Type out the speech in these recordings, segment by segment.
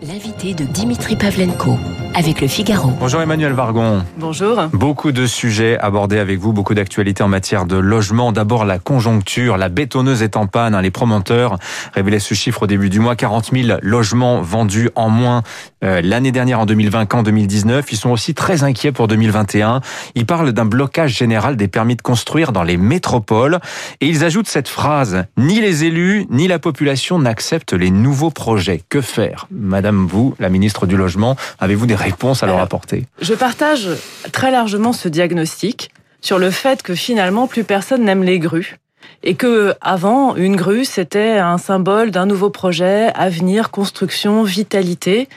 L'invité de Dimitri Pavlenko avec le Figaro. Bonjour Emmanuel Vargon. Bonjour. Beaucoup de sujets abordés avec vous, beaucoup d'actualités en matière de logement. D'abord la conjoncture, la bétonneuse est en panne. Hein. Les promoteurs révélaient ce chiffre au début du mois, 40 000 logements vendus en moins euh, l'année dernière en 2020 qu'en 2019. Ils sont aussi très inquiets pour 2021. Ils parlent d'un blocage général des permis de construire dans les métropoles. Et ils ajoutent cette phrase, ni les élus, ni la population n'acceptent les nouveaux projets. Que faire Madame vous, la ministre du Logement, avez-vous des réponses à leur apporter? Je partage très largement ce diagnostic sur le fait que finalement plus personne n'aime les grues et que avant une grue c'était un symbole d'un nouveau projet, avenir, construction, vitalité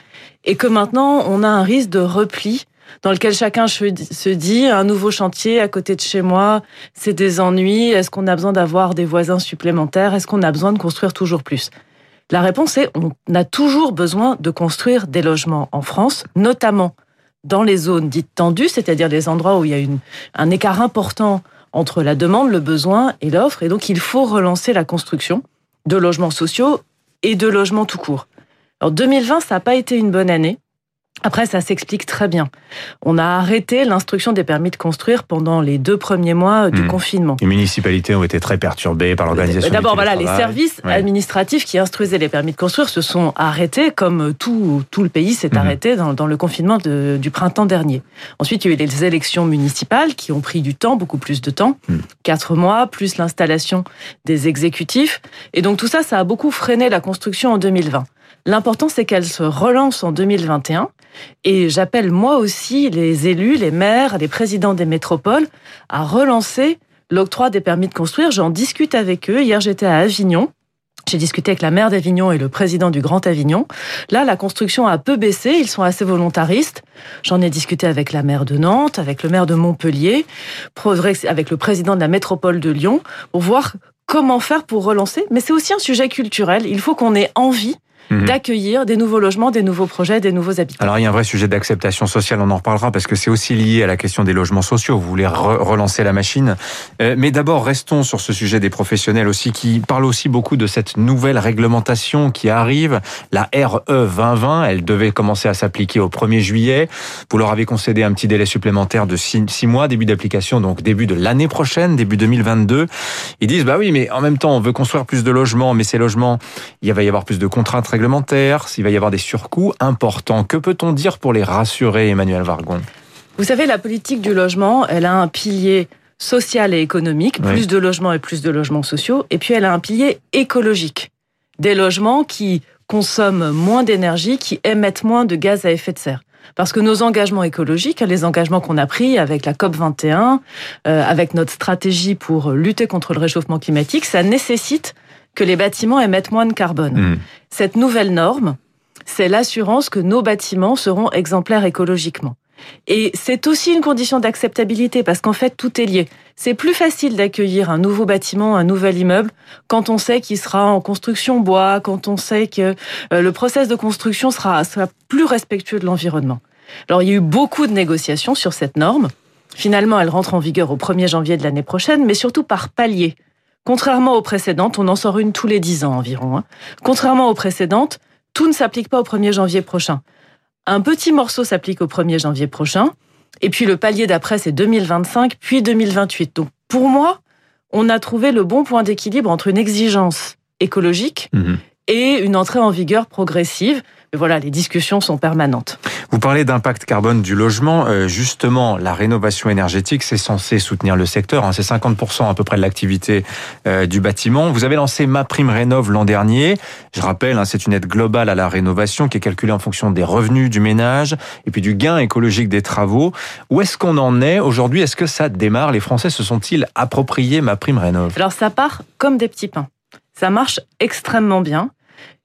et que maintenant on a un risque de repli dans lequel chacun se dit un nouveau chantier à côté de chez moi, c'est des ennuis, est-ce qu'on a besoin d'avoir des voisins supplémentaires, est-ce qu'on a besoin de construire toujours plus? La réponse est on a toujours besoin de construire des logements en France, notamment dans les zones dites tendues, c'est-à-dire les endroits où il y a un écart important entre la demande, le besoin et l'offre. Et donc, il faut relancer la construction de logements sociaux et de logements tout court. Alors, 2020, ça n'a pas été une bonne année. Après, ça s'explique très bien. On a arrêté l'instruction des permis de construire pendant les deux premiers mois du hmm. confinement. Les municipalités ont été très perturbées par l'organisation. D'abord, voilà, les services administratifs qui instruisaient les permis de construire se sont arrêtés, comme tout, tout le pays s'est hmm. arrêté dans, dans, le confinement de, du printemps dernier. Ensuite, il y a eu les élections municipales qui ont pris du temps, beaucoup plus de temps, hmm. quatre mois, plus l'installation des exécutifs. Et donc tout ça, ça a beaucoup freiné la construction en 2020. L'important, c'est qu'elle se relance en 2021. Et j'appelle moi aussi les élus, les maires, les présidents des métropoles à relancer l'octroi des permis de construire. J'en discute avec eux. Hier, j'étais à Avignon. J'ai discuté avec la maire d'Avignon et le président du Grand Avignon. Là, la construction a peu baissé, ils sont assez volontaristes. J'en ai discuté avec la maire de Nantes, avec le maire de Montpellier, avec le président de la métropole de Lyon, pour voir comment faire pour relancer. Mais c'est aussi un sujet culturel. Il faut qu'on ait envie Mhm. d'accueillir des nouveaux logements, des nouveaux projets, des nouveaux habitants. Alors il y a un vrai sujet d'acceptation sociale, on en reparlera parce que c'est aussi lié à la question des logements sociaux. Vous voulez relancer la machine. Euh, mais d'abord, restons sur ce sujet des professionnels aussi qui parlent aussi beaucoup de cette nouvelle réglementation qui arrive, la RE 2020. Elle devait commencer à s'appliquer au 1er juillet. Vous leur avez concédé un petit délai supplémentaire de 6 mois, début d'application, donc début de l'année prochaine, début 2022. Ils disent, bah oui, mais en même temps, on veut construire plus de logements, mais ces logements, il va y avoir plus de contraintes s'il va y avoir des surcoûts importants. Que peut-on dire pour les rassurer, Emmanuel Vargon? Vous savez, la politique du logement, elle a un pilier social et économique, plus de logements et plus de logements sociaux, et puis elle a un pilier écologique. Des logements qui consomment moins d'énergie, qui émettent moins de gaz à effet de serre. Parce que nos engagements écologiques, les engagements qu'on a pris avec la COP 21, euh, avec notre stratégie pour lutter contre le réchauffement climatique, ça nécessite que les bâtiments émettent moins de carbone. Hmm. Cette nouvelle norme, c'est l'assurance que nos bâtiments seront exemplaires écologiquement. Et c'est aussi une condition d'acceptabilité parce qu'en fait, tout est lié. C'est plus facile d'accueillir un nouveau bâtiment, un nouvel immeuble, quand on sait qu'il sera en construction bois, quand on sait que euh, le process de construction sera, sera plus respectueux de l'environnement. Alors, il y a eu beaucoup de négociations sur cette norme. Finalement, elle rentre en vigueur au 1er janvier de l'année prochaine, mais surtout par palier. Contrairement aux précédentes, on en sort une tous les 10 ans environ. Hein. Contrairement aux précédentes, tout ne s'applique pas au 1er janvier prochain. Un petit morceau s'applique au 1er janvier prochain, et puis le palier d'après, c'est 2025, puis 2028. Donc pour moi, on a trouvé le bon point d'équilibre entre une exigence écologique mhm. et une entrée en vigueur progressive. Voilà, les discussions sont permanentes. Vous parlez d'impact carbone du logement. Euh, justement, la rénovation énergétique, c'est censé soutenir le secteur. Hein. C'est 50% à peu près de l'activité euh, du bâtiment. Vous avez lancé Ma Prime Rénov l'an dernier. Je rappelle, hein, c'est une aide globale à la rénovation qui est calculée en fonction des revenus du ménage et puis du gain écologique des travaux. Où est-ce qu'on en est aujourd'hui? Est-ce que ça démarre? Les Français se sont-ils appropriés Ma Prime Rénov? Alors ça part comme des petits pains. Ça marche extrêmement bien.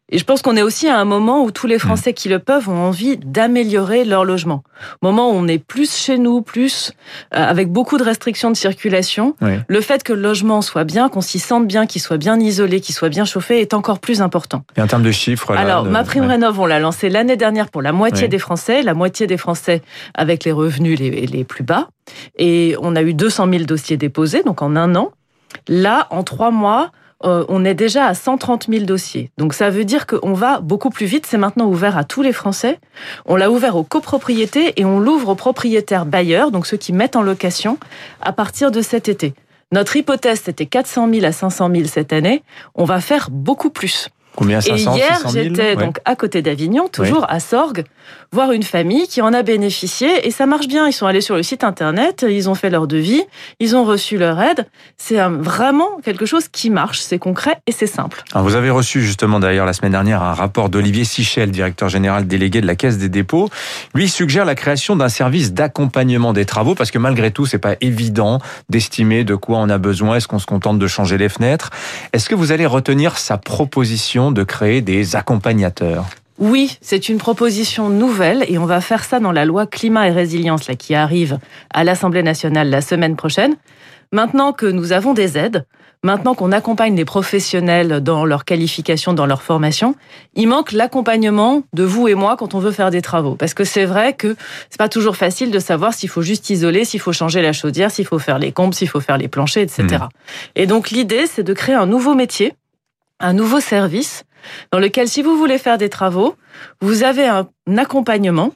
Et je pense qu'on est aussi à un moment où tous les Français qui le peuvent ont envie d'améliorer leur logement. Moment où on est plus chez nous, plus euh, avec beaucoup de restrictions de circulation, le fait que le logement soit bien, qu'on s'y sente bien, qu'il soit bien isolé, qu'il soit bien chauffé est encore plus important. Et en termes de chiffres Alors, ma prime rénov, on l'a lancée l'année dernière pour la moitié des Français, la moitié des Français avec les revenus les, les plus bas. Et on a eu 200 000 dossiers déposés, donc en un an. Là, en trois mois, euh, on est déjà à 130 000 dossiers. Donc ça veut dire qu'on va beaucoup plus vite. C'est maintenant ouvert à tous les Français. On l'a ouvert aux copropriétés et on l'ouvre aux propriétaires bailleurs, donc ceux qui mettent en location, à partir de cet été. Notre hypothèse, c'était 400 000 à 500 000 cette année. On va faire beaucoup plus. Combien? 500, Et hier, j'étais donc à côté d'Avignon, toujours à Sorgues, voir une famille qui en a bénéficié et ça marche bien. Ils sont allés sur le site internet, ils ont fait leur devis, ils ont reçu leur aide. C'est vraiment quelque chose qui marche, c'est concret et c'est simple. Vous avez reçu justement d'ailleurs la semaine dernière un rapport d'Olivier Sichel, directeur général délégué de la Caisse des dépôts. Lui suggère la création d'un service d'accompagnement des travaux parce que malgré tout, c'est pas évident d'estimer de quoi on a besoin. Est-ce qu'on se contente de changer les fenêtres? Est-ce que vous allez retenir sa proposition de créer des accompagnateurs? Oui, c'est une proposition nouvelle et on va faire ça dans la loi climat et résilience là, qui arrive à l'Assemblée nationale la semaine prochaine. Maintenant que nous avons des aides, maintenant qu'on accompagne les professionnels dans leur qualification, dans leur formation, il manque l'accompagnement de vous et moi quand on veut faire des travaux. Parce que c'est vrai que c'est pas toujours facile de savoir s'il faut juste isoler, s'il faut changer la chaudière, s'il faut faire les combles, s'il faut faire les planchers, etc. Mmh. Et donc l'idée, c'est de créer un nouveau métier un nouveau service dans lequel, si vous voulez faire des travaux, vous avez un accompagnement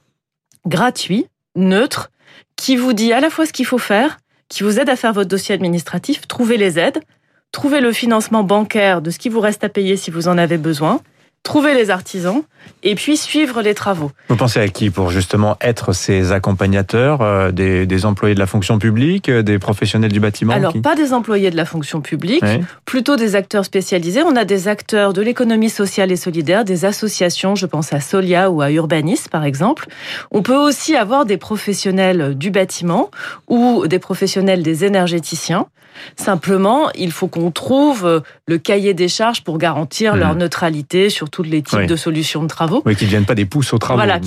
gratuit, neutre, qui vous dit à la fois ce qu'il faut faire, qui vous aide à faire votre dossier administratif, trouver les aides, trouver le financement bancaire de ce qui vous reste à payer si vous en avez besoin, trouver les artisans et puis suivre les travaux. Vous pensez à qui pour justement être ces accompagnateurs euh, des, employés de la fonction publique, euh, des professionnels du bâtiment Alors, pas des employés de la fonction publique, plutôt des acteurs spécialisés. On a des acteurs de l'économie sociale et solidaire, des associations, je pense à Solia ou à Urbanis par exemple. On peut aussi avoir des professionnels du bâtiment ou des professionnels des énergéticiens. Simplement, il faut qu'on trouve le cahier des charges pour garantir leur mmh. neutralité sur tous les types de solutions de travaux. Oui, qu'ils ne viennent pas des pouces aux travaux. Voilà,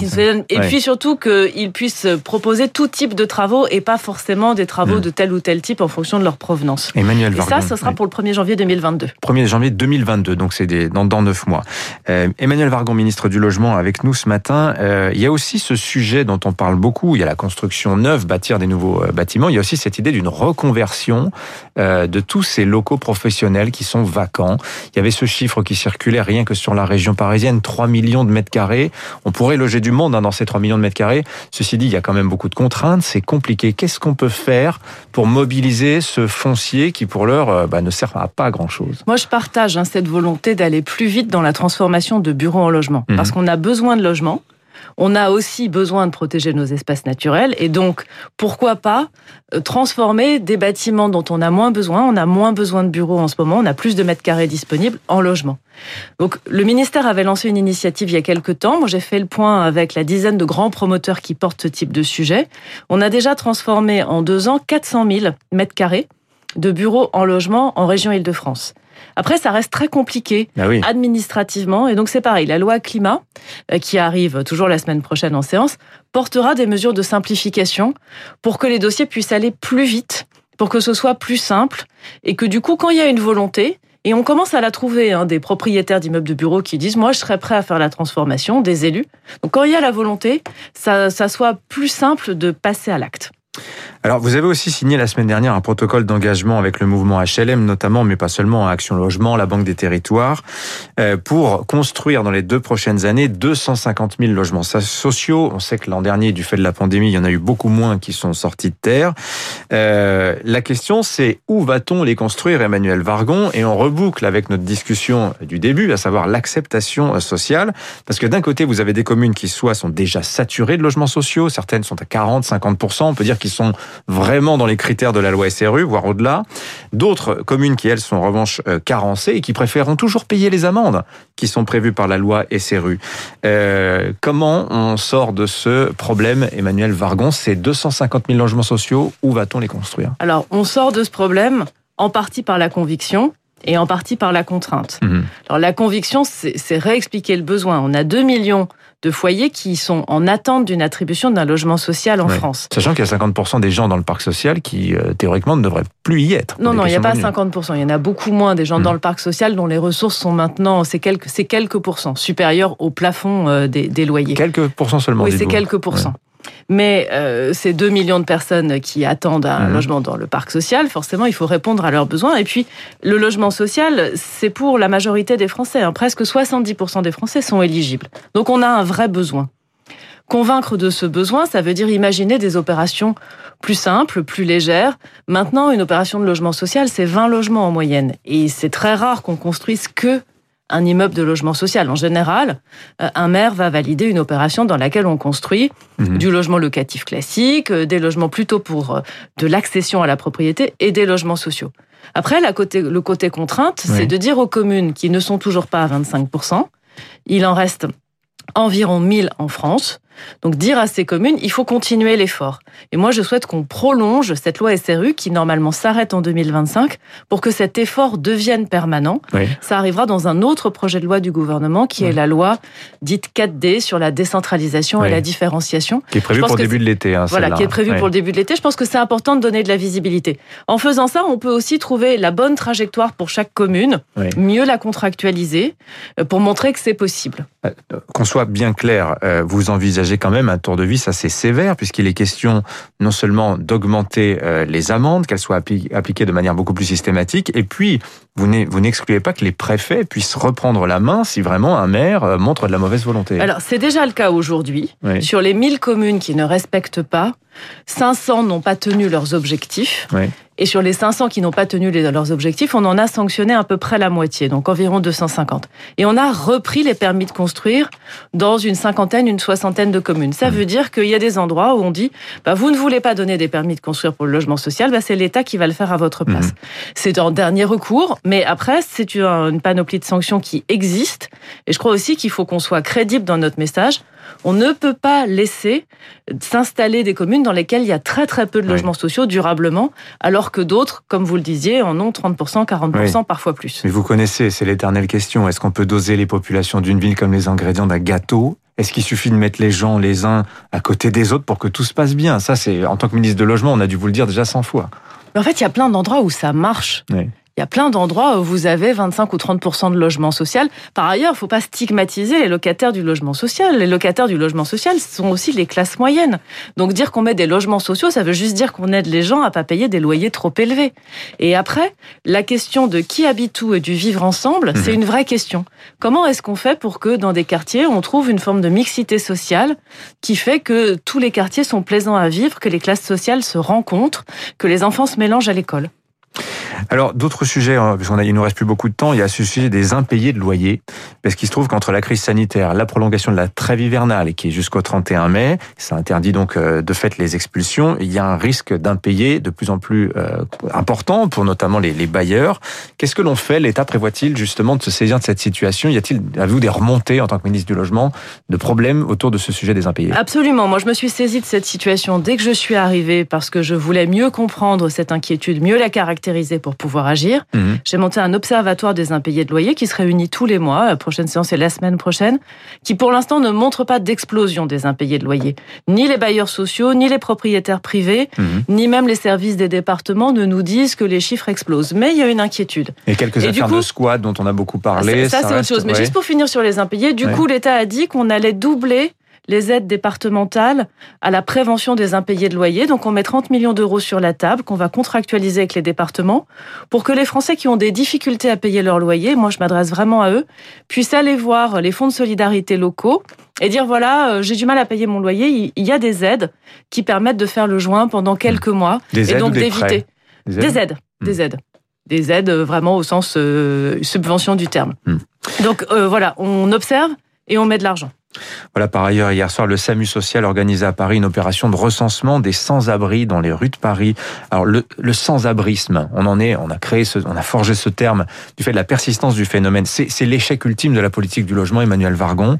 et puis surtout qu'ils puissent proposer tout type de travaux et pas forcément des travaux mmh. de tel ou tel type en fonction de leur provenance. Emmanuel et ça, ce sera pour le 1er janvier 2022. 1er janvier 2022, donc c'est dans, dans 9 mois. Euh, Emmanuel Vargon, ministre du Logement, avec nous ce matin. Euh, il y a aussi ce sujet dont on parle beaucoup, il y a la construction neuve, bâtir des nouveaux euh, bâtiments. Il y a aussi cette idée d'une reconversion euh, de tous ces locaux professionnels qui sont vacants. Il y avait ce chiffre qui circulait rien que sur la région parisienne, 3 millions de mètres carrés. On pourrait loger du monde hein, dans ces 3 millions de mètres carrés. Ceci dit, il y a quand même beaucoup de contraintes, c'est compliqué. Qu'est-ce qu'on peut faire pour mobiliser ce foncier qui, pour l'heure, euh, bah, ne sert à pas grand-chose? Moi, je partage hein, cette volonté d'aller plus vite dans la transformation de bureaux en logement, mhm. parce qu'on a besoin de logements on a aussi besoin de protéger nos espaces naturels et donc pourquoi pas euh, transformer des bâtiments dont on a moins besoin, on a moins besoin de bureaux en ce moment, on a plus de mètres carrés disponibles en logement. Donc le ministère avait lancé une initiative il y a quelques temps, moi j'ai fait le point avec la dizaine de grands promoteurs qui portent ce type de sujet. On a déjà transformé en deux ans 400 000 mètres carrés de bureaux en logement en région Île-de-France. Après, ça reste très compliqué bah administrativement. Et donc, c'est pareil. La loi climat, euh, qui arrive toujours la semaine prochaine en séance, portera des mesures de simplification pour que les dossiers puissent aller plus vite, pour que ce soit plus simple. Et que du coup, quand il y a une volonté, et on commence à la trouver, hein, des propriétaires d'immeubles de bureaux qui disent, moi, je serais prêt à faire la transformation, des élus. Donc, quand il y a la volonté, ça, ça soit plus simple de passer à l'acte. Alors, vous avez aussi signé la semaine dernière un protocole d'engagement avec le mouvement HLM, notamment, mais pas seulement, Action Logement, la Banque des Territoires, euh, pour construire dans les deux prochaines années 250 000 logements sociaux. On sait que l'an dernier, du fait de la pandémie, il y en a eu beaucoup moins qui sont sortis de terre. Euh, la question, c'est où va-t-on les construire, Emmanuel Vargon? Et on reboucle avec notre discussion du début, à savoir l'acceptation sociale, parce que d'un côté, vous avez des communes qui soit sont déjà saturées de logements sociaux, certaines sont à 40, 50 on peut dire qu'ils sont vraiment dans les critères de la loi SRU, voire au-delà. D'autres communes qui, elles, sont en revanche euh, carencées et qui préféreront toujours payer les amendes qui sont prévues par la loi SRU. Euh, comment on sort de ce problème, Emmanuel Vargon? Ces 250 000 logements sociaux, où va-t-on les construire? Alors, on sort de ce problème en partie par la conviction et en partie par la contrainte. Mmh. Alors la conviction, c'est réexpliquer le besoin. On a 2 millions de foyers qui sont en attente d'une attribution d'un logement social en France. Sachant qu'il y a 50% des gens dans le parc social qui, euh, théoriquement, ne devraient plus y être. Non, non, il n'y a pas 50%. Il y en a beaucoup moins des gens dans hmm. le parc social dont les ressources sont maintenant, c'est quelques, quelques pourcents, supérieurs au plafond euh, des, loyers. Quelques pourcents seulement. Oui, c'est quelques pourcents. Mais euh, ces 2 millions de personnes qui attendent un mmh. logement dans le parc social, forcément, il faut répondre à leurs besoins. Et puis, le logement social, c'est pour la majorité des Français. Hein. Presque 70% des Français sont éligibles. Donc, on a un vrai besoin. Convaincre de ce besoin, ça veut dire imaginer des opérations plus simples, plus légères. Maintenant, une opération de logement social, c'est 20 logements en moyenne. Et c'est très rare qu'on construise que un immeuble de logement social. En général, euh, un maire va valider une opération dans laquelle on construit mhm. du logement locatif classique, euh, des logements plutôt pour euh, de l'accession à la propriété et des logements sociaux. Après, la côté, le côté contrainte, c'est de dire aux communes qui ne sont toujours pas à 25%, il en reste environ 1000 en France, donc dire à ces communes, il faut continuer l'effort. Et moi, je souhaite qu'on prolonge cette loi SRU qui normalement s'arrête en 2025 pour que cet effort devienne permanent. Ça arrivera dans un autre projet de loi du gouvernement qui est la loi dite 4D sur la décentralisation et la différenciation. Qui est prévu pour le début de l'été. Hein, voilà, qui est prévu pour le début de l'été. Je pense que c'est important de donner de la visibilité. En faisant ça, on peut aussi trouver la bonne trajectoire pour chaque commune, mieux la contractualiser euh, pour montrer que c'est possible. Euh, qu'on soit bien clair, euh, vous envisagez j'ai quand même un tour de vis assez sévère, puisqu'il est question non seulement d'augmenter euh, les amendes, qu'elles soient appliquées de manière beaucoup plus systématique, et puis vous n'excluez pas que les préfets puissent reprendre la main si vraiment un maire euh, montre de la mauvaise volonté. Alors c'est déjà le cas aujourd'hui. Sur les 1000 communes qui ne respectent pas, 500 n'ont pas tenu leurs objectifs. Et sur les 500 qui n'ont pas tenu leurs objectifs, on en a sanctionné à peu près la moitié, donc environ 250. Et on a repris les permis de construire dans une cinquantaine, une soixantaine de communes. Ça mmh. veut dire qu'il y a des endroits où on dit, bah, vous ne voulez pas donner des permis de construire pour le logement social, bah, c'est l'État qui va le faire à votre place. Mmh. C'est en dernier recours, mais après, c'est une panoplie de sanctions qui existe. Et je crois aussi qu'il faut qu'on soit crédible dans notre message. On ne peut pas laisser s'installer des communes dans lesquelles il y a très très peu de logements sociaux durablement, alors que d'autres, comme vous le disiez, en ont 30%, 40%, parfois plus. Mais vous connaissez, c'est l'éternelle question. Est-ce qu'on peut doser les populations d'une ville comme les ingrédients d'un gâteau? Est-ce qu'il suffit de mettre les gens les uns à côté des autres pour que tout se passe bien? Ça, c'est en tant que ministre de logement, on a dû vous le dire déjà 100 fois. Mais en fait, il y a plein d'endroits où ça marche. Il y a plein d'endroits où vous avez 25 ou 30 de logement social. Par ailleurs, il ne faut pas stigmatiser les locataires du logement social. Les locataires du logement social sont aussi les classes moyennes. Donc dire qu'on met des logements sociaux, ça veut juste dire qu'on aide les gens à pas payer des loyers trop élevés. Et après, la question de qui habite où et du vivre ensemble, c'est mhm. une vraie question. Comment est-ce qu'on fait pour que dans des quartiers, on trouve une forme de mixité sociale qui fait que tous les quartiers sont plaisants à vivre, que les classes sociales se rencontrent, que les enfants se mélangent à l'école? Alors, d'autres sujets, hein, puisqu'on a, il nous reste plus beaucoup de temps, il y a ce sujet des impayés de loyer, parce qu'il se trouve qu'entre la crise sanitaire, la prolongation de la trêve hivernale, qui est jusqu'au 31 mai, ça interdit donc euh, de fait les expulsions, il y a un risque d'impayés de plus en plus euh, important pour notamment les, les bailleurs. Qu'est-ce que l'on fait? L'État prévoit-il justement de se saisir de cette situation? Y a-t-il, avez-vous des remontées en tant que ministre du Logement, de problèmes autour de ce sujet des impayés? Absolument. Moi, je me suis saisie de cette situation dès que je suis arrivée, parce que je voulais mieux comprendre cette inquiétude, mieux la caractériser pour pouvoir agir. Mhm. J'ai monté un observatoire des impayés de loyer qui se réunit tous les mois. La prochaine séance est la semaine prochaine, qui pour l'instant ne montre pas d'explosion des impayés de loyer. Ni les bailleurs sociaux, ni les propriétaires privés, mhm. ni même les services des départements ne nous disent que les chiffres explosent. Mais il y a une inquiétude. Et quelques affaires de squat dont on a beaucoup parlé. Ça, c'est autre chose. Mais juste pour finir sur les impayés, du coup, l'État a dit qu'on allait doubler les aides départementales à la prévention des impayés de loyer. Donc on met 30 millions d'euros sur la table qu'on va contractualiser avec les départements pour que les Français qui ont des difficultés à payer leur loyer, moi je m'adresse vraiment à eux, puissent aller voir les fonds de solidarité locaux et dire voilà, euh, j'ai du mal à payer mon loyer, il y a des aides qui permettent de faire le joint pendant quelques mmh. mois des et donc d'éviter des aides, des aides, des aides euh, vraiment au sens euh, subvention du terme. Mmh. Donc voilà, on observe et on met de l'argent. Voilà, par ailleurs, hier soir, le SAMU social organisé à Paris une opération de recensement des sans-abri dans les rues de Paris. Alors, le, sans-abrisme, on en est, on a créé ce, on a forgé ce terme du fait de la persistance du phénomène. C'est l'échec ultime de la politique du logement, Emmanuel Vargon.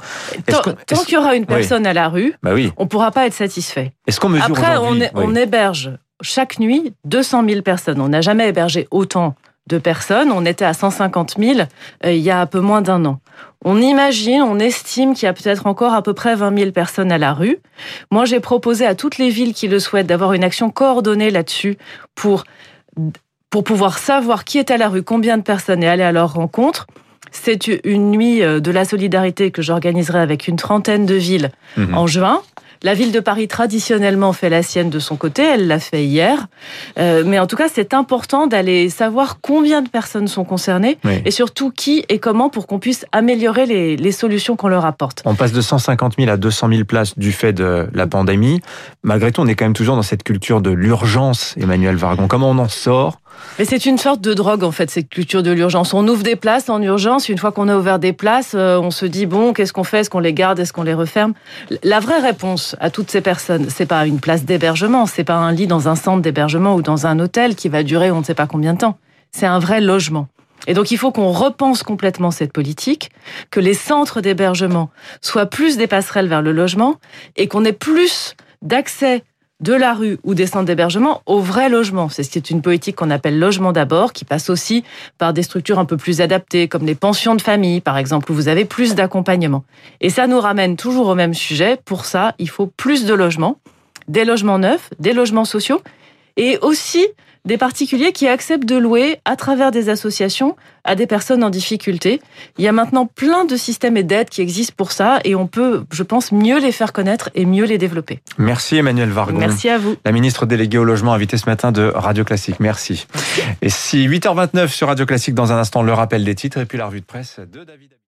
Tant, qu'il y aura une personne à la rue, bah oui. on ne pourra pas être satisfait. Est-ce qu'on mesure Après, on, on héberge chaque nuit 200 000 personnes. On n'a jamais hébergé autant de personnes. On était à 150 000 euh, il y a un peu moins d'un an. On imagine, on estime qu'il y a peut-être encore à peu près 20 000 personnes à la rue. Moi, j'ai proposé à toutes les villes qui le souhaitent d'avoir une action coordonnée là-dessus pour, pour pouvoir savoir qui est à la rue, combien de personnes et aller à leur rencontre. C'est une nuit euh, de la solidarité que j'organiserai avec une trentaine de villes mhm. en juin. La ville de Paris traditionnellement fait la sienne de son côté, elle l'a fait hier. Euh, mais en tout cas, c'est important d'aller savoir combien de personnes sont concernées et surtout qui et comment pour qu'on puisse améliorer les, les solutions qu'on leur apporte. On passe de 150 000 à 200 000 places du fait de la pandémie. Malgré tout, on est quand même toujours dans cette culture de l'urgence, Emmanuel Vargon. Comment on en sort mais c'est une sorte de drogue en fait, cette culture de l'urgence. On ouvre des places en urgence. Une fois qu'on a ouvert des places, euh, on se dit bon, qu'est-ce qu'on fait? Est-ce qu'on les garde? Est-ce qu'on les referme? La vraie réponse à toutes ces personnes, c'est pas une place d'hébergement, c'est pas un lit dans un centre d'hébergement ou dans un hôtel qui va durer on ne sait pas combien de temps. C'est un vrai logement. Et donc il faut qu'on repense complètement cette politique, que les centres d'hébergement soient plus des passerelles vers le logement et qu'on ait plus d'accès de la rue ou des centres d'hébergement au vrai logement. C'est une politique qu'on appelle logement d'abord, qui passe aussi par des structures un peu plus adaptées, comme les pensions de famille, par exemple, où vous avez plus d'accompagnement. Et ça nous ramène toujours au même sujet. Pour ça, il faut plus de logements, des logements neufs, des logements sociaux, et aussi des particuliers qui acceptent de louer à travers des associations à des personnes en difficulté. Il y a maintenant plein de systèmes et d'aides qui existent pour ça et on peut, je pense, mieux les faire connaître et mieux les développer. Merci Emmanuel Vargon. Merci à vous. La ministre déléguée au logement invitée ce matin de Radio Classique. Merci. Et si 8h29 sur Radio Classique dans un instant le rappel des titres et puis la revue de presse de David